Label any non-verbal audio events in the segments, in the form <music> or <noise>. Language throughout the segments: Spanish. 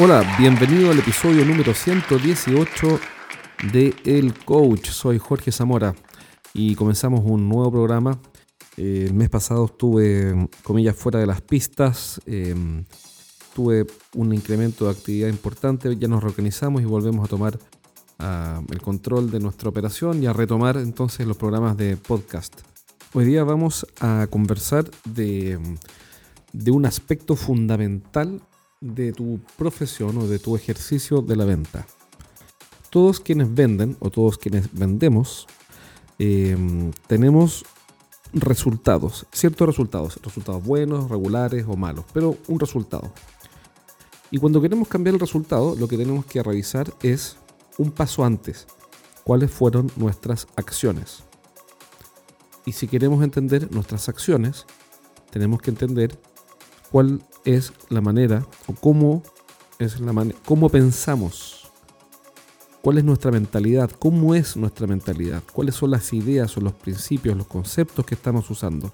Hola, bienvenido al episodio número 118 de El Coach. Soy Jorge Zamora y comenzamos un nuevo programa. Eh, el mes pasado estuve, comillas, fuera de las pistas. Em, tuve un incremento de actividad importante. Ya nos reorganizamos y volvemos a tomar ah, el control de nuestra operación y a retomar entonces los programas de podcast. Hoy día vamos a conversar de, de un aspecto fundamental de tu profesión o de tu ejercicio de la venta. Todos quienes venden o todos quienes vendemos em, tenemos resultados, ciertos resultados, resultados buenos, regulares o malos, pero un resultado. Y cuando queremos cambiar el resultado, lo que tenemos que revisar es un paso antes, cuáles fueron nuestras acciones. Y si queremos entender nuestras acciones, tenemos que entender cuál es la manera o cómo es la cómo pensamos, cuál es nuestra mentalidad, cómo es nuestra mentalidad, cuáles son las ideas o los principios, los conceptos que estamos usando.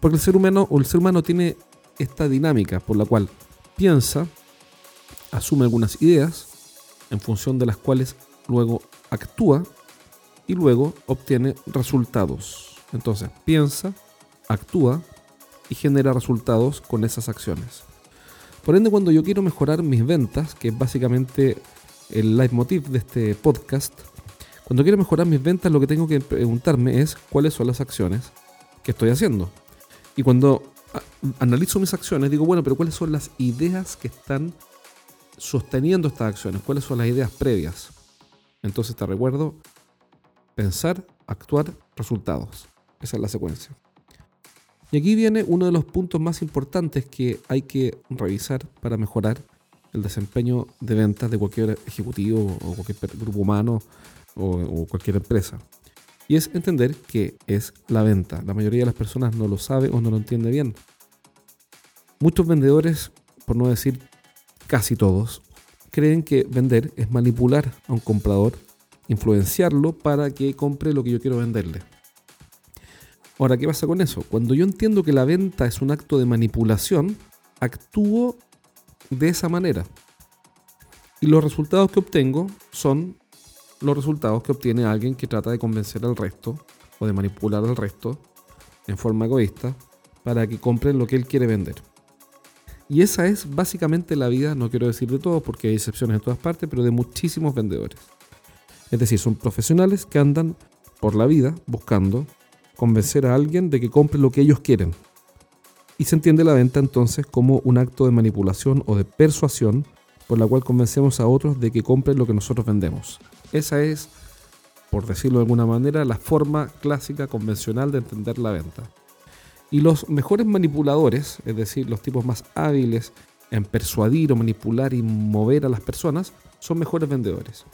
Porque el ser humano o el ser humano tiene esta dinámica por la cual piensa, asume algunas ideas en función de las cuales luego actúa y luego obtiene resultados. Entonces piensa, actúa y genera resultados con esas acciones. Por ende, cuando yo quiero mejorar mis ventas, que es básicamente el leitmotiv de este podcast, cuando quiero mejorar mis ventas, lo que tengo que preguntarme es cuáles son las acciones que estoy haciendo. Y cuando analizo mis acciones, digo, bueno, pero cuáles son las ideas que están sosteniendo estas acciones, cuáles son las ideas previas. Entonces te recuerdo, pensar, actuar, resultados. Esa es la secuencia. Y aquí viene uno de los puntos más importantes que hay que revisar para mejorar el desempeño de ventas de cualquier ejecutivo o cualquier grupo humano o, cualquier empresa. Y es entender qué es la venta. La mayoría de las personas no lo sabe o no lo entiende bien. Muchos vendedores, por no decir casi todos, creen que vender es manipular a un comprador, influenciarlo para que compre lo que yo quiero venderle. Ahora, ¿qué pasa con eso? Cuando yo entiendo que la venta es un acto de manipulación, actúo de esa manera. Y los resultados que obtengo son los resultados que obtiene alguien que trata de convencer al resto o de manipular al resto en forma egoísta para que compren lo que él quiere vender. Y esa es básicamente la vida, no quiero decir de todos porque hay excepciones en todas partes, pero de muchísimos vendedores. Es decir, son profesionales que andan por la vida buscando convencer a alguien de que compre lo que ellos quieren. Y se entiende la venta entonces como un acto de manipulación o de persuasión por la cual convencemos a otros de que compren lo que nosotros vendemos. Esa es, por decirlo de alguna manera, la forma clásica convencional de entender la venta. Y los mejores manipuladores, es decir, los tipos más hábiles en persuadir o manipular y mover a las personas, son mejores vendedores.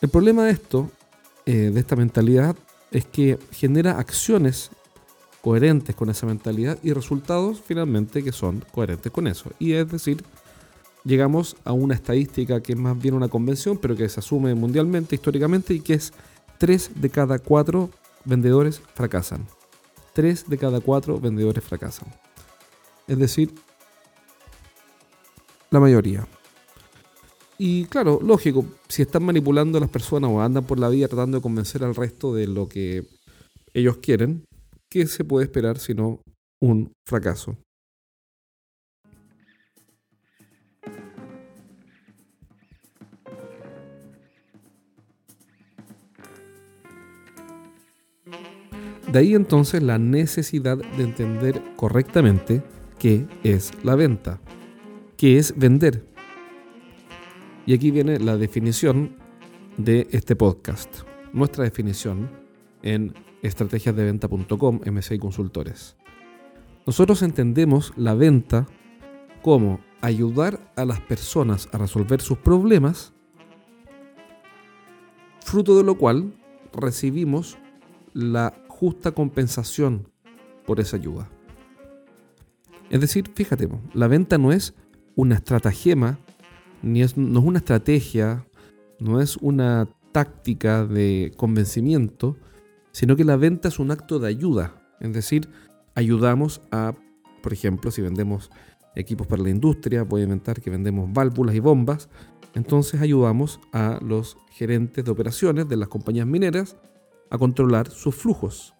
El problema de esto, eh, de esta mentalidad, es que genera acciones coherentes con esa mentalidad y resultados finalmente que son coherentes con eso. Y es decir, llegamos a una estadística que es más bien una convención, pero que se asume mundialmente, históricamente, y que es 3 de cada 4 vendedores fracasan. 3 de cada 4 vendedores fracasan. Es decir, la mayoría. Y claro, lógico, si están manipulando a las personas o andan por la vida tratando de convencer al resto de lo que ellos quieren, ¿qué se puede esperar sino un fracaso? De ahí entonces la necesidad de entender correctamente qué es la venta, qué es vender y aquí viene la definición de este podcast. Nuestra definición en estrategiasdeventa.com, MSI Consultores. Nosotros entendemos la venta como ayudar a las personas a resolver sus problemas, fruto de lo cual recibimos la justa compensación por esa ayuda. Es decir, fíjate, la venta no es una estratagema ni es, no es una estrategia, no es una táctica de convencimiento, sino que la venta es un acto de ayuda. Es decir, ayudamos a, por ejemplo, si vendemos equipos para la industria, puede inventar que vendemos válvulas y bombas. Entonces ayudamos a los gerentes de operaciones de las compañías mineras a controlar sus flujos.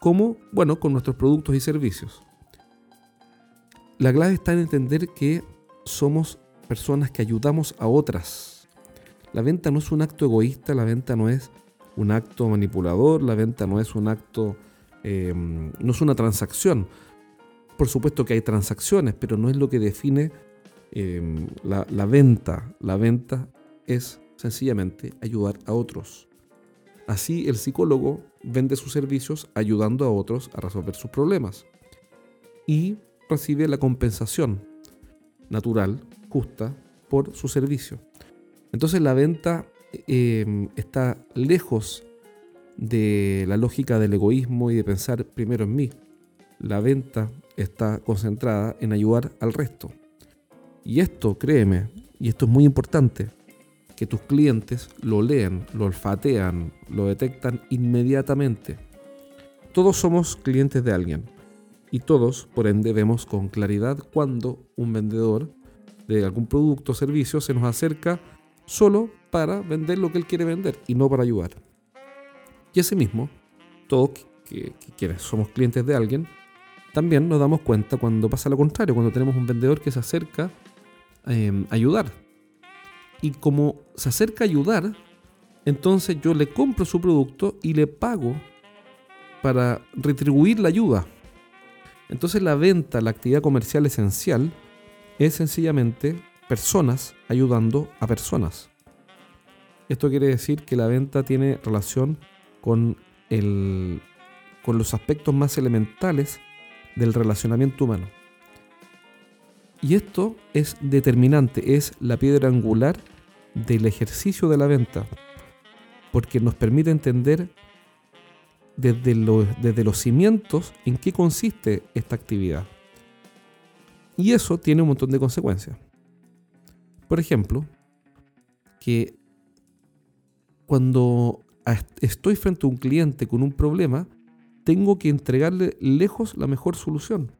¿Cómo? Bueno, con nuestros productos y servicios. La clave está en entender que somos personas que ayudamos a otras. La venta no es un acto egoísta, la venta no es un acto manipulador, la venta no es un acto, eh, no es una transacción. Por supuesto que hay transacciones, pero no es lo que define eh, la, la venta. La venta es sencillamente ayudar a otros. Así el psicólogo vende sus servicios ayudando a otros a resolver sus problemas y recibe la compensación natural, justa, por su servicio. Entonces la venta eh, está lejos de la lógica del egoísmo y de pensar primero en mí. La venta está concentrada en ayudar al resto. Y esto, créeme, y esto es muy importante, que tus clientes lo leen, lo olfatean, lo detectan inmediatamente. Todos somos clientes de alguien y todos, por ende, vemos con claridad cuando un vendedor de algún producto o servicio se nos acerca solo para vender lo que él quiere vender y no para ayudar. Y asimismo, todos que, somos clientes de alguien, también nos damos cuenta cuando pasa lo contrario, cuando tenemos un vendedor que se acerca em, a ayudar. Y como se acerca a ayudar, entonces yo le compro su producto y le pago para retribuir la ayuda. Entonces la venta, la actividad comercial esencial, es sencillamente personas ayudando a personas. Esto quiere decir que la venta tiene relación con, el, con los aspectos más elementales del relacionamiento humano. Y esto es determinante, es la piedra angular del ejercicio de la venta, porque nos permite entender desde, desde los cimientos en qué consiste esta actividad. Y eso tiene un montón de consecuencias. Por ejemplo, que cuando estoy frente a un cliente con un problema, tengo que entregarle lejos la mejor solución.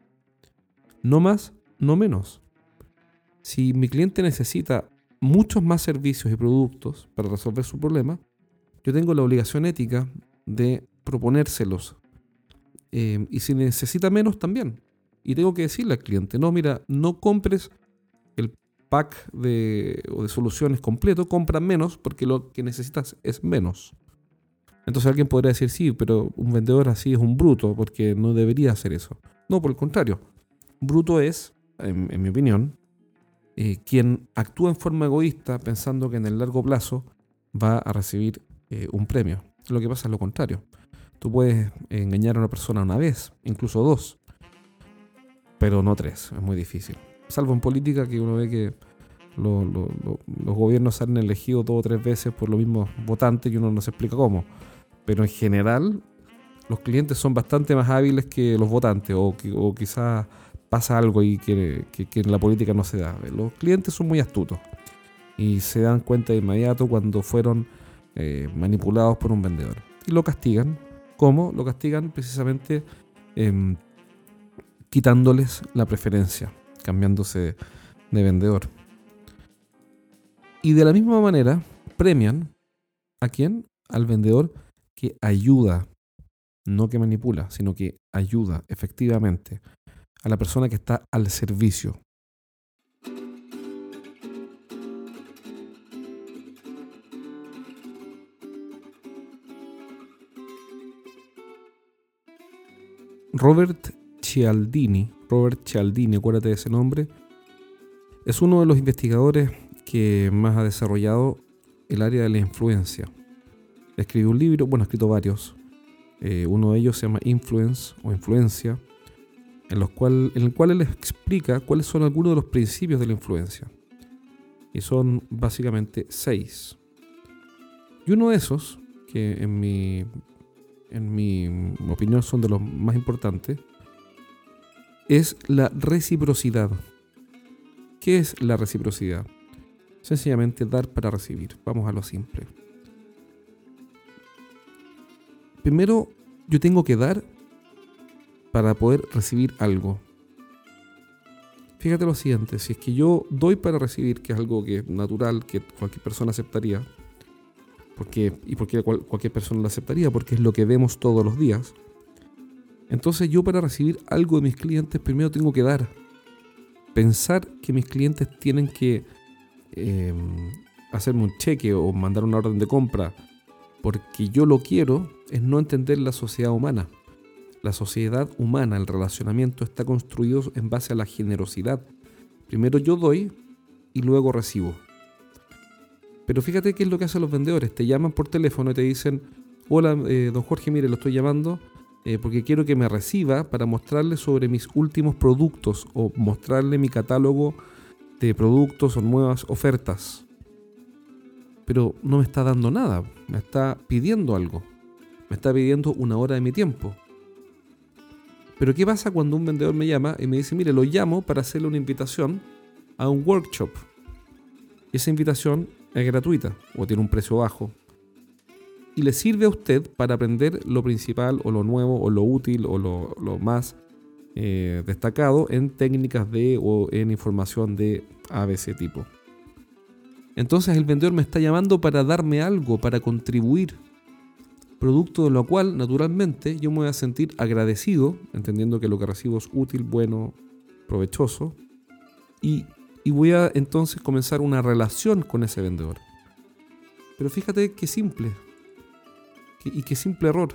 No más, no menos. Si mi cliente necesita muchos más servicios y productos para resolver su problema, yo tengo la obligación ética de proponérselos. Eh, y si necesita menos, también. Y tengo que decirle al cliente, no, mira, no compres el pack de, o de soluciones completo, compra menos porque lo que necesitas es menos. Entonces alguien podría decir, sí, pero un vendedor así es un bruto porque no debería hacer eso. No, por el contrario. Bruto es, en, mi opinión, eh, quien actúa en forma egoísta pensando que en el largo plazo va a recibir eh, un premio. Lo que pasa es lo contrario. Tú puedes engañar a una persona una vez, incluso dos, pero no tres, es muy difícil. Salvo en política que uno ve que los gobiernos han elegido dos o tres veces por los mismos votantes y uno no se explica cómo. Pero en general los clientes son bastante más hábiles que los votantes o, o quizás pasa algo y que, en la política no se da. Los clientes son muy astutos y se dan cuenta de inmediato cuando fueron eh, manipulados por un vendedor. Y lo castigan. ¿Cómo? Lo castigan precisamente eh, quitándoles la preferencia, cambiándose de vendedor. Y de la misma manera premian a quién? Al vendedor que ayuda, no que manipula, sino que ayuda efectivamente a la persona que está al servicio. Robert Cialdini, Robert Cialdini, acuérdate de ese nombre, es uno de los investigadores que más ha desarrollado el área de la influencia. Escribió un libro, bueno, ha escrito varios. Eh, uno de ellos se llama Influence o Influencia, en, los cual, en el cual él explica cuáles son algunos de los principios de la influencia. Y son básicamente seis. Y uno de esos, que en mi, en mi opinión son de los más importantes, es la reciprocidad. ¿Qué es la reciprocidad? Sencillamente dar para recibir. Vamos a lo simple. Primero, yo tengo que dar para poder recibir algo. fíjate lo siguiente, si es que yo doy para recibir, que es algo que es natural, que cualquier persona aceptaría, porque, ¿y por qué cualquier persona lo aceptaría? Porque es lo que vemos todos los días. Entonces yo para recibir algo de mis clientes primero tengo que dar. Pensar que mis clientes tienen que em, hacerme un cheque o mandar una orden de compra porque yo lo quiero es no entender la sociedad humana. La sociedad humana, el relacionamiento está construido en base a la generosidad. Primero yo doy y luego recibo. Pero fíjate qué es lo que hacen los vendedores. Te llaman por teléfono y te dicen, hola, eh, don Jorge, mire, lo estoy llamando eh, porque quiero que me reciba para mostrarle sobre mis últimos productos o mostrarle mi catálogo de productos o nuevas ofertas. Pero no me está dando nada, me está pidiendo algo. Me está pidiendo una hora de mi tiempo. Pero ¿qué pasa cuando un vendedor me llama y me dice, mire, lo llamo para hacerle una invitación a un workshop? Esa invitación es gratuita o tiene un precio bajo. Y le sirve a usted para aprender lo principal o lo nuevo o lo útil o lo, más eh, destacado en técnicas de o en información de ABC tipo. Entonces el vendedor me está llamando para darme algo, para contribuir. Producto de lo cual, naturalmente, yo me voy a sentir agradecido, entendiendo que lo que recibo es útil, bueno, provechoso. Y y voy a entonces comenzar una relación con ese vendedor. Pero fíjate qué simple. Y qué simple error.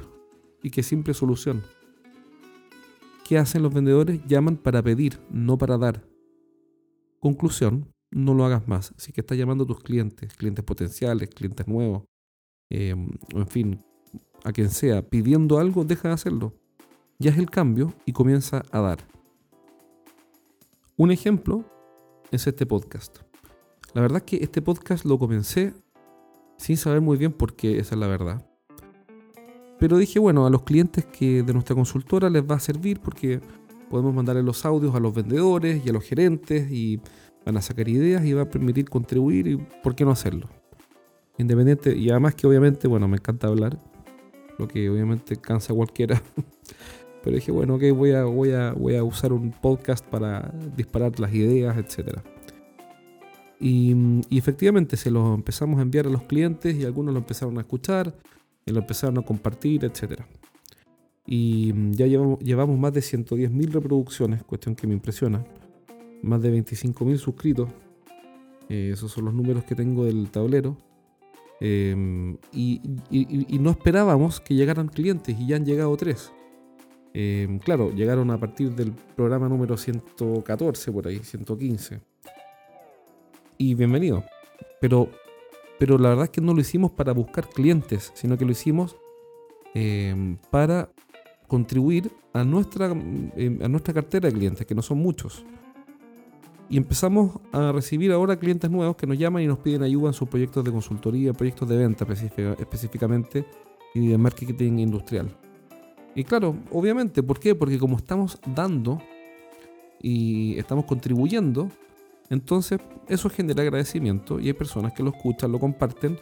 Y qué simple solución. ¿Qué hacen los vendedores? Llaman para pedir, no para dar. Conclusión, no lo hagas más. Si que estás llamando a tus clientes, clientes potenciales, clientes nuevos, em, en fin, a quien sea, pidiendo algo, deja de hacerlo. Ya es el cambio y comienza a dar. Un ejemplo es este podcast. La verdad es que este podcast lo comencé sin saber muy bien por qué, esa es la verdad. Pero dije, bueno, a los clientes que de nuestra consultora les va a servir porque podemos mandarle los audios a los vendedores y a los gerentes y van a sacar ideas y va a permitir contribuir y por qué no hacerlo. Independiente, y además que obviamente, bueno, me encanta hablar, lo que obviamente cansa a cualquiera. <laughs> Pero dije, bueno, ok, voy a, voy, a, voy a usar un podcast para disparar las ideas, etc. Y, efectivamente se lo empezamos a enviar a los clientes y algunos lo empezaron a escuchar y lo empezaron a compartir, etc. Y ya llevamos, más de 110.000 reproducciones, cuestión que me impresiona. Más de 25.000 suscritos. Eh, esos son los números que tengo del tablero. Em, y, y, no esperábamos que llegaran clientes y ya han llegado tres. Em, claro, llegaron a partir del programa número 114, por ahí, 115. Y bienvenido. Pero, pero la verdad es que no lo hicimos para buscar clientes, sino que lo hicimos em, para contribuir a nuestra, em, a nuestra cartera de clientes, que no son muchos. Y empezamos a recibir ahora clientes nuevos que nos llaman y nos piden ayuda en sus proyectos de consultoría, proyectos de venta específicamente y de marketing industrial. Y claro, obviamente, ¿por qué? Porque como estamos dando y estamos contribuyendo, entonces eso genera agradecimiento y hay personas que lo escuchan, lo comparten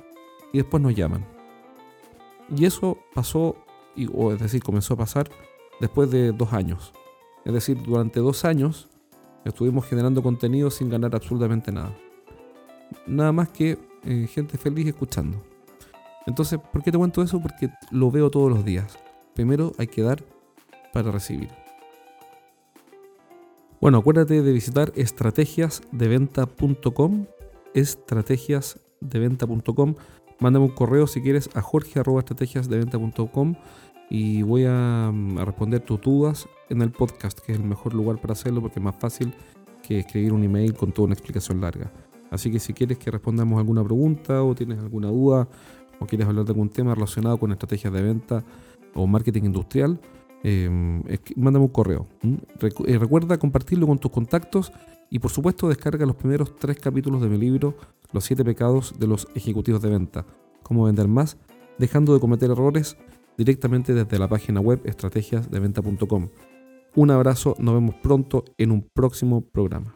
y después nos llaman. Y eso pasó, o es decir, comenzó a pasar después de dos años. Es decir, durante dos años estuvimos generando contenido sin ganar absolutamente nada. Nada más que eh, gente feliz escuchando. Entonces, ¿por qué te cuento eso? Porque lo veo todos los días. Primero hay que dar para recibir. Bueno, acuérdate de visitar estrategiasdeventa.com, estrategiasdeventa.com. Mándame un correo si quieres a jorge.estrategiasdeventa.com y voy a, mm, a, responder tus dudas en el podcast, que es el mejor lugar para hacerlo porque es más fácil que escribir un email con toda una explicación larga. Así que si quieres que respondamos alguna pregunta o tienes alguna duda o quieres hablar de algún tema relacionado con estrategias de venta, o marketing industrial, eh, mándame un correo. Eh, recuerda compartirlo con tus contactos y por supuesto descarga los primeros tres capítulos de mi libro Los siete pecados de los ejecutivos de venta. Cómo vender más, dejando de cometer errores directamente desde la página web estrategiasdeventa.com. Un abrazo, nos vemos pronto en un próximo programa.